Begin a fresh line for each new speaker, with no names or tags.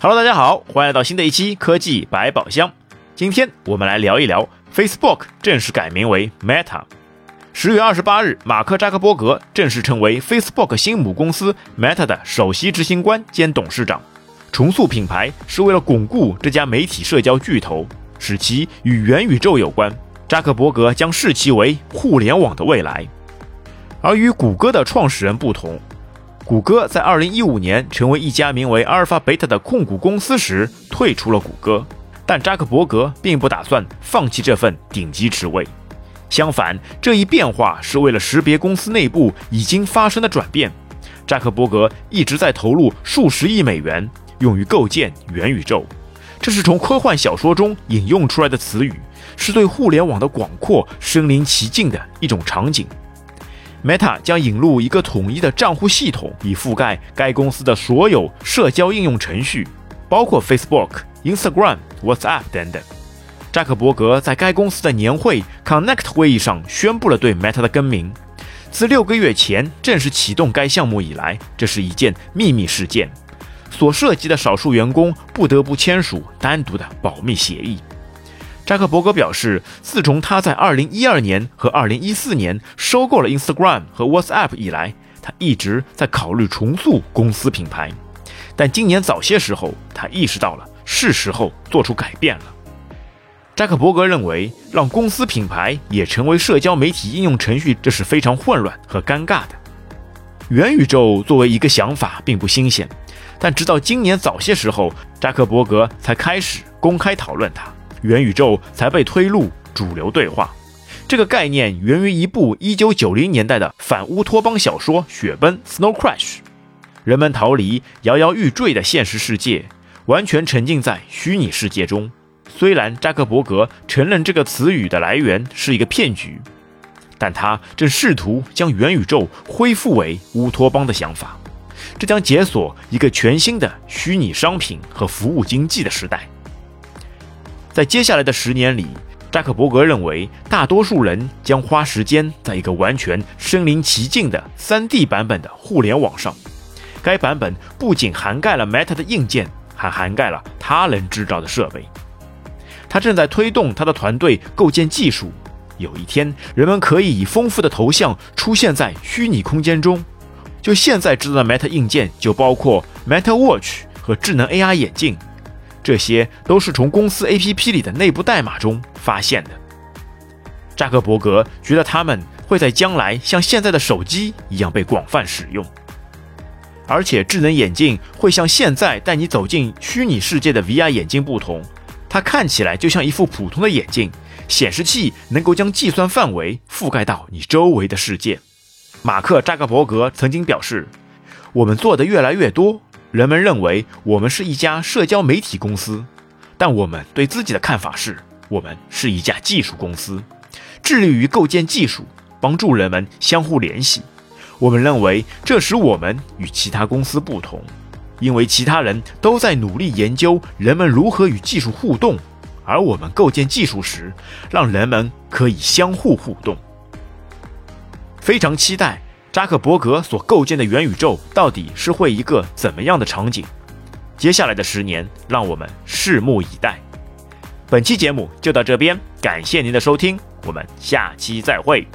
Hello，大家好，欢迎来到新的一期科技百宝箱。今天我们来聊一聊 Facebook 正式改名为 Meta。十月二十八日，马克扎克伯格正式成为 Facebook 新母公司 Meta 的首席执行官兼董事长。重塑品牌是为了巩固这家媒体社交巨头，使其与元宇宙有关。扎克伯格将视其为互联网的未来。而与谷歌的创始人不同。谷歌在二零一五年成为一家名为阿尔法贝塔的控股公司时，退出了谷歌。但扎克伯格并不打算放弃这份顶级职位，相反，这一变化是为了识别公司内部已经发生的转变。扎克伯格一直在投入数十亿美元，用于构建元宇宙。这是从科幻小说中引用出来的词语，是对互联网的广阔身临其境的一种场景。Meta 将引入一个统一的账户系统，以覆盖该公司的所有社交应用程序，包括 Facebook、Instagram、WhatsApp 等等。扎克伯格在该公司的年会 Connect 会议上宣布了对 Meta 的更名。自六个月前正式启动该项目以来，这是一件秘密事件，所涉及的少数员工不得不签署单独的保密协议。扎克伯格表示，自从他在2012年和2014年收购了 Instagram 和 WhatsApp 以来，他一直在考虑重塑公司品牌。但今年早些时候，他意识到了是时候做出改变了。扎克伯格认为，让公司品牌也成为社交媒体应用程序，这是非常混乱和尴尬的。元宇宙作为一个想法并不新鲜，但直到今年早些时候，扎克伯格才开始公开讨论它。元宇宙才被推入主流对话。这个概念源于一部1990年代的反乌托邦小说《雪崩》（Snow Crash）。人们逃离摇摇欲坠的现实世界，完全沉浸在虚拟世界中。虽然扎克伯格承认这个词语的来源是一个骗局，但他正试图将元宇宙恢复为乌托邦的想法。这将解锁一个全新的虚拟商品和服务经济的时代。在接下来的十年里，扎克伯格认为，大多数人将花时间在一个完全身临其境的 3D 版本的互联网上。该版本不仅涵盖了 Meta 的硬件，还涵盖了他人制造的设备。他正在推动他的团队构建技术。有一天，人们可以以丰富的头像出现在虚拟空间中。就现在知道的 Meta 硬件就包括 Meta Watch 和智能 AR 眼镜。这些都是从公司 APP 里的内部代码中发现的。扎克伯格觉得他们会在将来像现在的手机一样被广泛使用，而且智能眼镜会像现在带你走进虚拟世界的 VR 眼镜不同，它看起来就像一副普通的眼镜，显示器能够将计算范围覆盖到你周围的世界。马克扎克伯格曾经表示：“我们做的越来越多。”人们认为我们是一家社交媒体公司，但我们对自己的看法是，我们是一家技术公司，致力于构建技术，帮助人们相互联系。我们认为这使我们与其他公司不同，因为其他人都在努力研究人们如何与技术互动，而我们构建技术时，让人们可以相互互动。非常期待。扎克伯格所构建的元宇宙到底是会一个怎么样的场景？接下来的十年，让我们拭目以待。本期节目就到这边，感谢您的收听，我们下期再会。